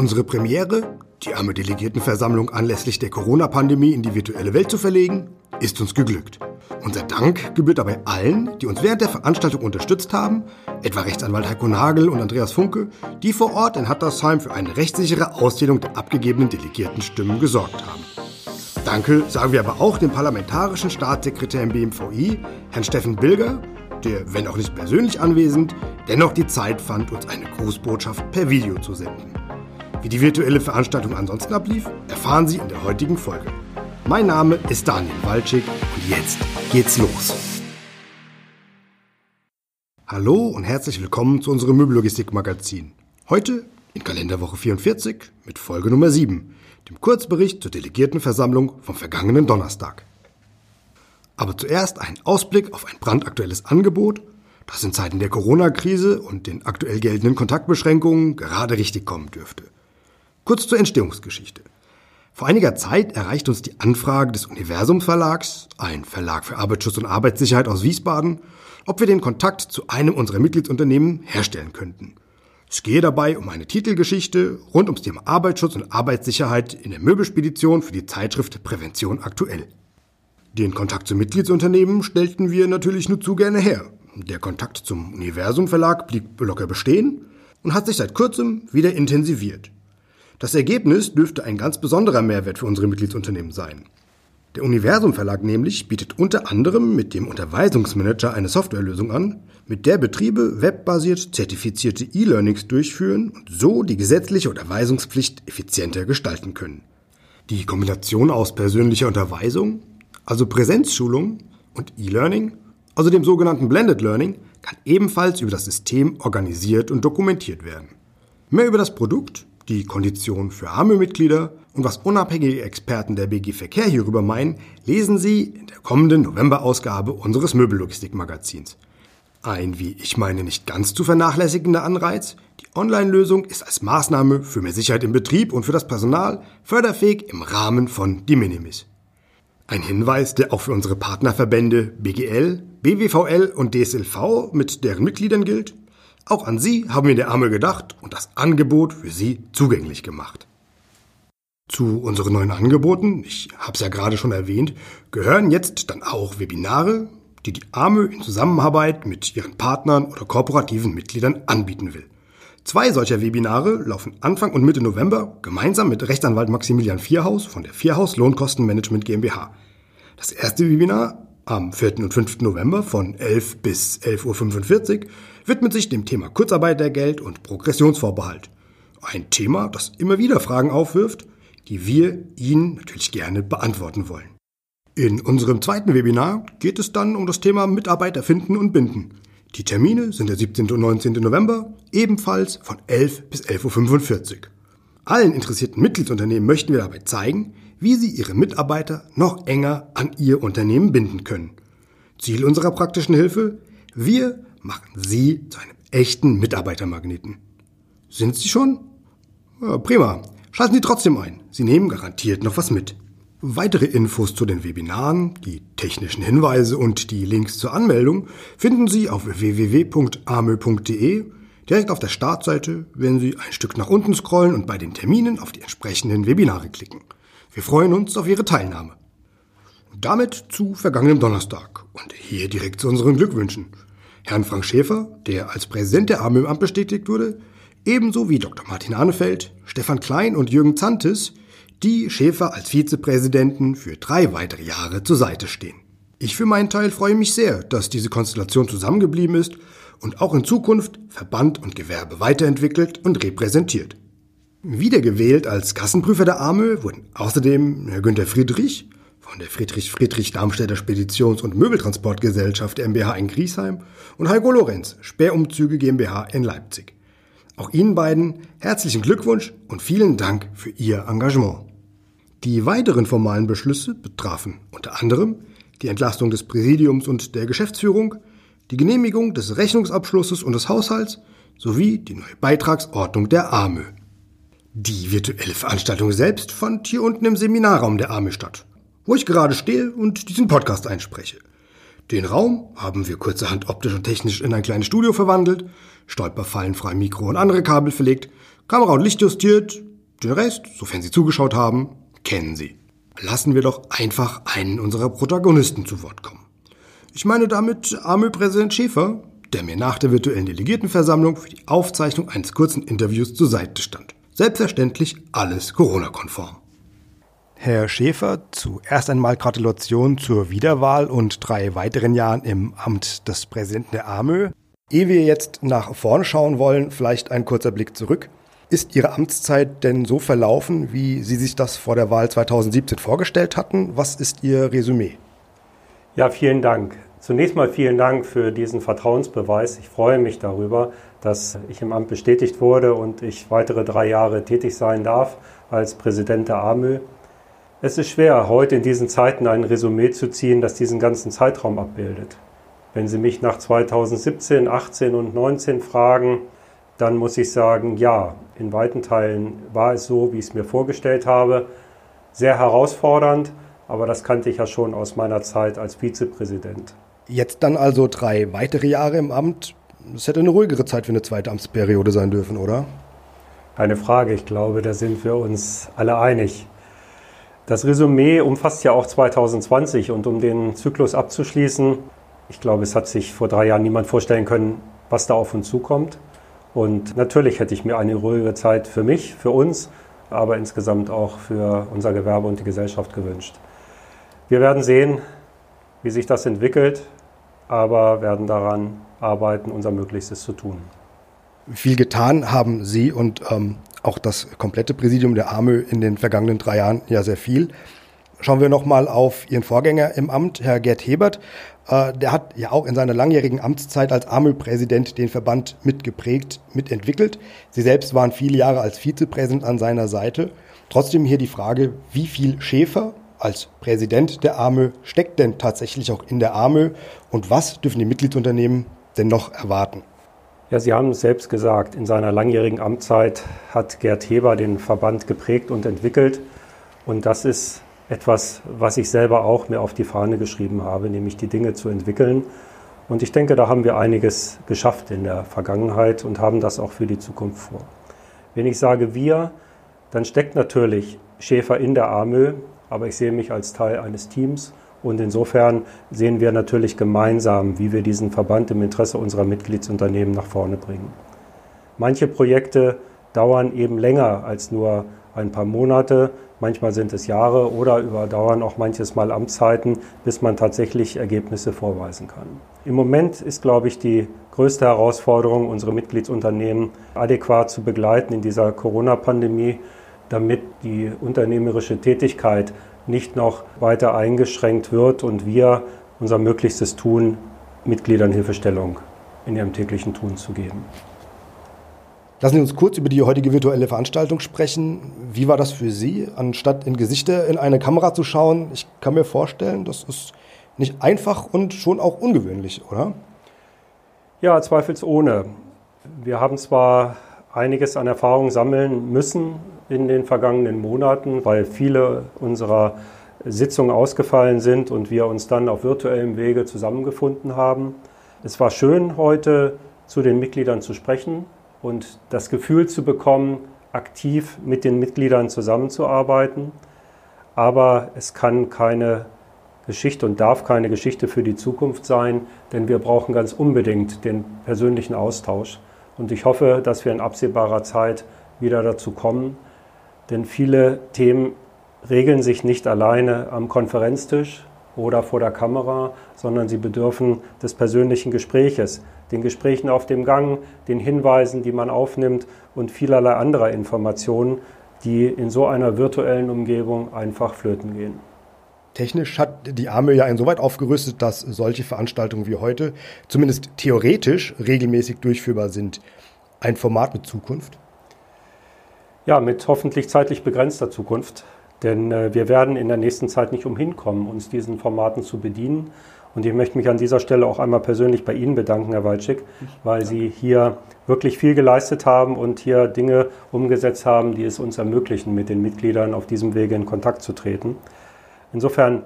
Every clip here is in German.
Unsere Premiere, die arme Delegiertenversammlung anlässlich der Corona-Pandemie in die virtuelle Welt zu verlegen, ist uns geglückt. Unser Dank gebührt dabei allen, die uns während der Veranstaltung unterstützt haben, etwa Rechtsanwalt Heiko Nagel und Andreas Funke, die vor Ort in Hattersheim für eine rechtssichere Auszählung der abgegebenen Delegiertenstimmen gesorgt haben. Danke sagen wir aber auch dem parlamentarischen Staatssekretär im BMVI, Herrn Steffen Bilger, der, wenn auch nicht persönlich anwesend, dennoch die Zeit fand, uns eine Grußbotschaft per Video zu senden. Wie die virtuelle Veranstaltung ansonsten ablief, erfahren Sie in der heutigen Folge. Mein Name ist Daniel Walczyk und jetzt geht's los. Hallo und herzlich willkommen zu unserem Möbellogistik-Magazin. Heute in Kalenderwoche 44 mit Folge Nummer 7, dem Kurzbericht zur Delegiertenversammlung vom vergangenen Donnerstag. Aber zuerst ein Ausblick auf ein brandaktuelles Angebot, das in Zeiten der Corona-Krise und den aktuell geltenden Kontaktbeschränkungen gerade richtig kommen dürfte. Kurz zur Entstehungsgeschichte. Vor einiger Zeit erreicht uns die Anfrage des Universum Verlags, ein Verlag für Arbeitsschutz und Arbeitssicherheit aus Wiesbaden, ob wir den Kontakt zu einem unserer Mitgliedsunternehmen herstellen könnten. Es gehe dabei um eine Titelgeschichte rund ums Thema Arbeitsschutz und Arbeitssicherheit in der Möbelspedition für die Zeitschrift Prävention aktuell. Den Kontakt zum Mitgliedsunternehmen stellten wir natürlich nur zu gerne her. Der Kontakt zum Universum Verlag blieb locker bestehen und hat sich seit kurzem wieder intensiviert. Das Ergebnis dürfte ein ganz besonderer Mehrwert für unsere Mitgliedsunternehmen sein. Der Universum Verlag nämlich bietet unter anderem mit dem Unterweisungsmanager eine Softwarelösung an, mit der Betriebe webbasiert zertifizierte E-Learnings durchführen und so die gesetzliche Unterweisungspflicht effizienter gestalten können. Die Kombination aus persönlicher Unterweisung, also Präsenzschulung und E-Learning, also dem sogenannten Blended Learning, kann ebenfalls über das System organisiert und dokumentiert werden. Mehr über das Produkt die Konditionen für arme Mitglieder und was unabhängige Experten der BG Verkehr hierüber meinen, lesen Sie in der kommenden November-Ausgabe unseres Möbellogistik-Magazins. Ein, wie ich meine, nicht ganz zu vernachlässigender Anreiz, die Online-Lösung ist als Maßnahme für mehr Sicherheit im Betrieb und für das Personal förderfähig im Rahmen von De Minimis. Ein Hinweis, der auch für unsere Partnerverbände BGL, BWVL und DSLV mit deren Mitgliedern gilt. Auch an Sie haben wir der Arme gedacht und das Angebot für Sie zugänglich gemacht. Zu unseren neuen Angeboten, ich habe es ja gerade schon erwähnt, gehören jetzt dann auch Webinare, die die Arme in Zusammenarbeit mit ihren Partnern oder kooperativen Mitgliedern anbieten will. Zwei solcher Webinare laufen Anfang und Mitte November gemeinsam mit Rechtsanwalt Maximilian Vierhaus von der Vierhaus Lohnkostenmanagement GmbH. Das erste Webinar am 4. und 5. November von 11 bis 11.45 Uhr widmet sich dem Thema Kurzarbeitergeld und Progressionsvorbehalt. Ein Thema, das immer wieder Fragen aufwirft, die wir Ihnen natürlich gerne beantworten wollen. In unserem zweiten Webinar geht es dann um das Thema Mitarbeiter finden und binden. Die Termine sind der 17. und 19. November, ebenfalls von 11 bis 11.45 Uhr. Allen interessierten Mitgliedsunternehmen möchten wir dabei zeigen, wie sie ihre Mitarbeiter noch enger an ihr Unternehmen binden können. Ziel unserer praktischen Hilfe? Wir machen Sie zu einem echten Mitarbeitermagneten. Sind Sie schon? Ja, prima. Schalten Sie trotzdem ein. Sie nehmen garantiert noch was mit. Weitere Infos zu den Webinaren, die technischen Hinweise und die Links zur Anmeldung finden Sie auf www.amö.de direkt auf der Startseite, wenn Sie ein Stück nach unten scrollen und bei den Terminen auf die entsprechenden Webinare klicken. Wir freuen uns auf Ihre Teilnahme. Und damit zu vergangenem Donnerstag und hier direkt zu unseren Glückwünschen. Herrn Frank Schäfer, der als Präsident der AMÖ im Amt bestätigt wurde, ebenso wie Dr. Martin Hanefeld, Stefan Klein und Jürgen Zantes, die Schäfer als Vizepräsidenten für drei weitere Jahre zur Seite stehen. Ich für meinen Teil freue mich sehr, dass diese Konstellation zusammengeblieben ist und auch in Zukunft Verband und Gewerbe weiterentwickelt und repräsentiert. Wiedergewählt als Kassenprüfer der AMÖ wurden außerdem Herr Günter Friedrich von der Friedrich Friedrich Darmstädter Speditions- und Möbeltransportgesellschaft MBH in Griesheim und Heiko Lorenz, Sperrumzüge GmbH in Leipzig. Auch Ihnen beiden herzlichen Glückwunsch und vielen Dank für Ihr Engagement. Die weiteren formalen Beschlüsse betrafen unter anderem die Entlastung des Präsidiums und der Geschäftsführung, die Genehmigung des Rechnungsabschlusses und des Haushalts sowie die neue Beitragsordnung der AMÖ. Die virtuelle Veranstaltung selbst fand hier unten im Seminarraum der Arme statt, wo ich gerade stehe und diesen Podcast einspreche. Den Raum haben wir kurzerhand optisch und technisch in ein kleines Studio verwandelt, stolperfallenfrei Mikro und andere Kabel verlegt, Kamera und Licht justiert, Den Rest, sofern Sie zugeschaut haben, kennen Sie. Lassen wir doch einfach einen unserer Protagonisten zu Wort kommen. Ich meine damit AMÖ-Präsident Schäfer, der mir nach der virtuellen Delegiertenversammlung für die Aufzeichnung eines kurzen Interviews zur Seite stand. Selbstverständlich alles Corona-konform. Herr Schäfer, zuerst einmal Gratulation zur Wiederwahl und drei weiteren Jahren im Amt des Präsidenten der AMÖ. Ehe wir jetzt nach vorne schauen wollen, vielleicht ein kurzer Blick zurück. Ist Ihre Amtszeit denn so verlaufen, wie Sie sich das vor der Wahl 2017 vorgestellt hatten? Was ist Ihr Resümee? Ja, vielen Dank. Zunächst mal vielen Dank für diesen Vertrauensbeweis. Ich freue mich darüber, dass ich im Amt bestätigt wurde und ich weitere drei Jahre tätig sein darf als Präsident der AMÖ. Es ist schwer, heute in diesen Zeiten ein Resümee zu ziehen, das diesen ganzen Zeitraum abbildet. Wenn Sie mich nach 2017, 18 und 19 fragen, dann muss ich sagen, ja, in weiten Teilen war es so, wie ich es mir vorgestellt habe. Sehr herausfordernd, aber das kannte ich ja schon aus meiner Zeit als Vizepräsident. Jetzt dann also drei weitere Jahre im Amt. Es hätte eine ruhigere Zeit für eine zweite Amtsperiode sein dürfen, oder? Keine Frage, ich glaube, da sind wir uns alle einig. Das Resümee umfasst ja auch 2020 und um den Zyklus abzuschließen, ich glaube, es hat sich vor drei Jahren niemand vorstellen können, was da auf uns zukommt. Und natürlich hätte ich mir eine ruhige Zeit für mich, für uns, aber insgesamt auch für unser Gewerbe und die Gesellschaft gewünscht. Wir werden sehen, wie sich das entwickelt, aber werden daran arbeiten, unser Möglichstes zu tun. Viel getan haben Sie und ähm, auch das komplette Präsidium der AMÖ in den vergangenen drei Jahren ja sehr viel. Schauen wir nochmal auf Ihren Vorgänger im Amt, Herr Gerd Hebert. Äh, der hat ja auch in seiner langjährigen Amtszeit als AMÖ-Präsident den Verband mitgeprägt, mitentwickelt. Sie selbst waren viele Jahre als Vizepräsident an seiner Seite. Trotzdem hier die Frage, wie viel Schäfer als Präsident der AMÖ steckt denn tatsächlich auch in der AMÖ und was dürfen die Mitgliedsunternehmen denn noch erwarten? Ja, Sie haben es selbst gesagt, in seiner langjährigen Amtszeit hat Gerd Heber den Verband geprägt und entwickelt. Und das ist etwas, was ich selber auch mir auf die Fahne geschrieben habe, nämlich die Dinge zu entwickeln. Und ich denke, da haben wir einiges geschafft in der Vergangenheit und haben das auch für die Zukunft vor. Wenn ich sage wir, dann steckt natürlich Schäfer in der AMÖ, aber ich sehe mich als Teil eines Teams und insofern sehen wir natürlich gemeinsam, wie wir diesen Verband im Interesse unserer Mitgliedsunternehmen nach vorne bringen. Manche Projekte dauern eben länger als nur ein paar Monate, manchmal sind es Jahre oder überdauern auch manches Mal Amtszeiten, bis man tatsächlich Ergebnisse vorweisen kann. Im Moment ist, glaube ich, die größte Herausforderung, unsere Mitgliedsunternehmen adäquat zu begleiten in dieser Corona-Pandemie, damit die unternehmerische Tätigkeit nicht noch weiter eingeschränkt wird und wir unser Möglichstes tun, Mitgliedern Hilfestellung in ihrem täglichen Tun zu geben. Lassen Sie uns kurz über die heutige virtuelle Veranstaltung sprechen. Wie war das für Sie, anstatt in Gesichter in eine Kamera zu schauen? Ich kann mir vorstellen, das ist nicht einfach und schon auch ungewöhnlich, oder? Ja, zweifelsohne. Wir haben zwar einiges an Erfahrung sammeln müssen in den vergangenen Monaten, weil viele unserer Sitzungen ausgefallen sind und wir uns dann auf virtuellem Wege zusammengefunden haben. Es war schön, heute zu den Mitgliedern zu sprechen und das Gefühl zu bekommen, aktiv mit den Mitgliedern zusammenzuarbeiten. Aber es kann keine Geschichte und darf keine Geschichte für die Zukunft sein, denn wir brauchen ganz unbedingt den persönlichen Austausch. Und ich hoffe, dass wir in absehbarer Zeit wieder dazu kommen, denn viele Themen regeln sich nicht alleine am Konferenztisch oder vor der Kamera, sondern sie bedürfen des persönlichen Gespräches, den Gesprächen auf dem Gang, den Hinweisen, die man aufnimmt und vielerlei anderer Informationen, die in so einer virtuellen Umgebung einfach flöten gehen. Technisch hat die AMÖ ja insoweit aufgerüstet, dass solche Veranstaltungen wie heute zumindest theoretisch regelmäßig durchführbar sind. Ein Format mit Zukunft? Ja, mit hoffentlich zeitlich begrenzter Zukunft. Denn äh, wir werden in der nächsten Zeit nicht umhin kommen, uns diesen Formaten zu bedienen. Und ich möchte mich an dieser Stelle auch einmal persönlich bei Ihnen bedanken, Herr Walczyk, weil Sie hier wirklich viel geleistet haben und hier Dinge umgesetzt haben, die es uns ermöglichen, mit den Mitgliedern auf diesem Wege in Kontakt zu treten. Insofern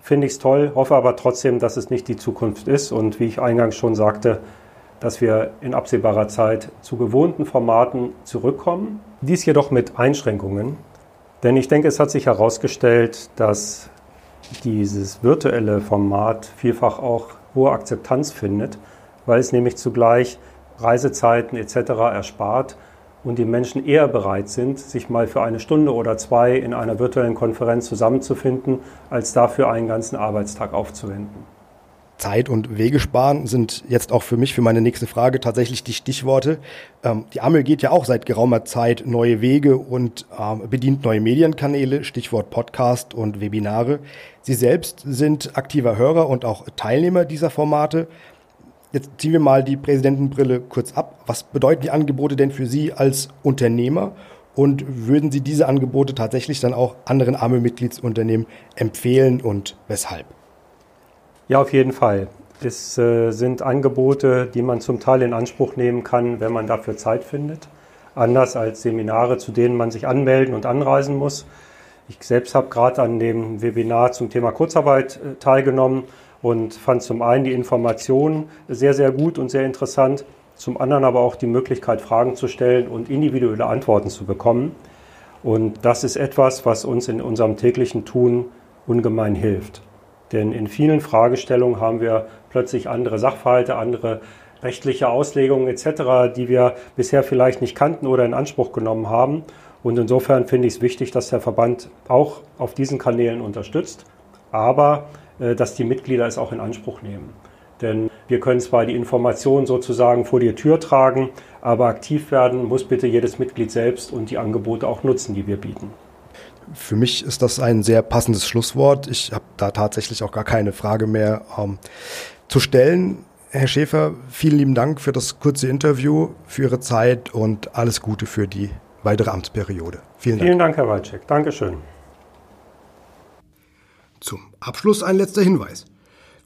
finde ich es toll, hoffe aber trotzdem, dass es nicht die Zukunft ist und wie ich eingangs schon sagte, dass wir in absehbarer Zeit zu gewohnten Formaten zurückkommen Dies jedoch mit Einschränkungen, denn ich denke, es hat sich herausgestellt, dass dieses virtuelle Format vielfach auch hohe Akzeptanz findet, weil es nämlich zugleich Reisezeiten etc. erspart und die Menschen eher bereit sind, sich mal für eine Stunde oder zwei in einer virtuellen Konferenz zusammenzufinden, als dafür einen ganzen Arbeitstag aufzuwenden. Zeit und Wege sparen sind jetzt auch für mich, für meine nächste Frage tatsächlich die Stichworte. Ähm, die Amel geht ja auch seit geraumer Zeit neue Wege und ähm, bedient neue Medienkanäle, Stichwort Podcast und Webinare. Sie selbst sind aktiver Hörer und auch Teilnehmer dieser Formate. Jetzt ziehen wir mal die Präsidentenbrille kurz ab. Was bedeuten die Angebote denn für Sie als Unternehmer? Und würden Sie diese Angebote tatsächlich dann auch anderen AME-Mitgliedsunternehmen empfehlen und weshalb? Ja, auf jeden Fall. Es äh, sind Angebote, die man zum Teil in Anspruch nehmen kann, wenn man dafür Zeit findet. Anders als Seminare, zu denen man sich anmelden und anreisen muss. Ich selbst habe gerade an dem Webinar zum Thema Kurzarbeit äh, teilgenommen und fand zum einen die Informationen sehr, sehr gut und sehr interessant, zum anderen aber auch die Möglichkeit, Fragen zu stellen und individuelle Antworten zu bekommen. Und das ist etwas, was uns in unserem täglichen Tun ungemein hilft. Denn in vielen Fragestellungen haben wir plötzlich andere Sachverhalte, andere rechtliche Auslegungen etc., die wir bisher vielleicht nicht kannten oder in Anspruch genommen haben. Und insofern finde ich es wichtig, dass der Verband auch auf diesen Kanälen unterstützt, aber äh, dass die Mitglieder es auch in Anspruch nehmen. Denn wir können zwar die Informationen sozusagen vor die Tür tragen, aber aktiv werden muss bitte jedes Mitglied selbst und die Angebote auch nutzen, die wir bieten. Für mich ist das ein sehr passendes Schlusswort. Ich habe da tatsächlich auch gar keine Frage mehr ähm, zu stellen. Herr Schäfer, vielen lieben Dank für das kurze Interview, für Ihre Zeit und alles Gute für die weitere Amtsperiode. Vielen Dank. Vielen Dank, Herr Walczek. Dankeschön. Zum Abschluss ein letzter Hinweis.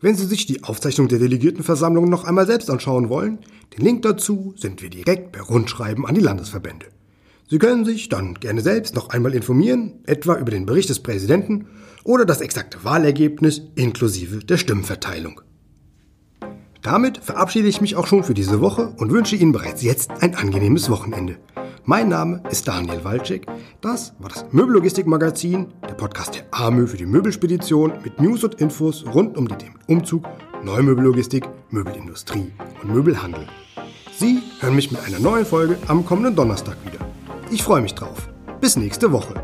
Wenn Sie sich die Aufzeichnung der Delegiertenversammlung noch einmal selbst anschauen wollen, den Link dazu sind wir direkt per Rundschreiben an die Landesverbände. Sie können sich dann gerne selbst noch einmal informieren, etwa über den Bericht des Präsidenten oder das exakte Wahlergebnis inklusive der Stimmenverteilung. Damit verabschiede ich mich auch schon für diese Woche und wünsche Ihnen bereits jetzt ein angenehmes Wochenende. Mein Name ist Daniel Walczyk. Das war das Möbellogistik-Magazin, der Podcast der AMÖ für die Möbelspedition mit News und Infos rund um die Themen Umzug, Neumöbellogistik, Möbelindustrie und Möbelhandel. Sie hören mich mit einer neuen Folge am kommenden Donnerstag wieder. Ich freue mich drauf. Bis nächste Woche.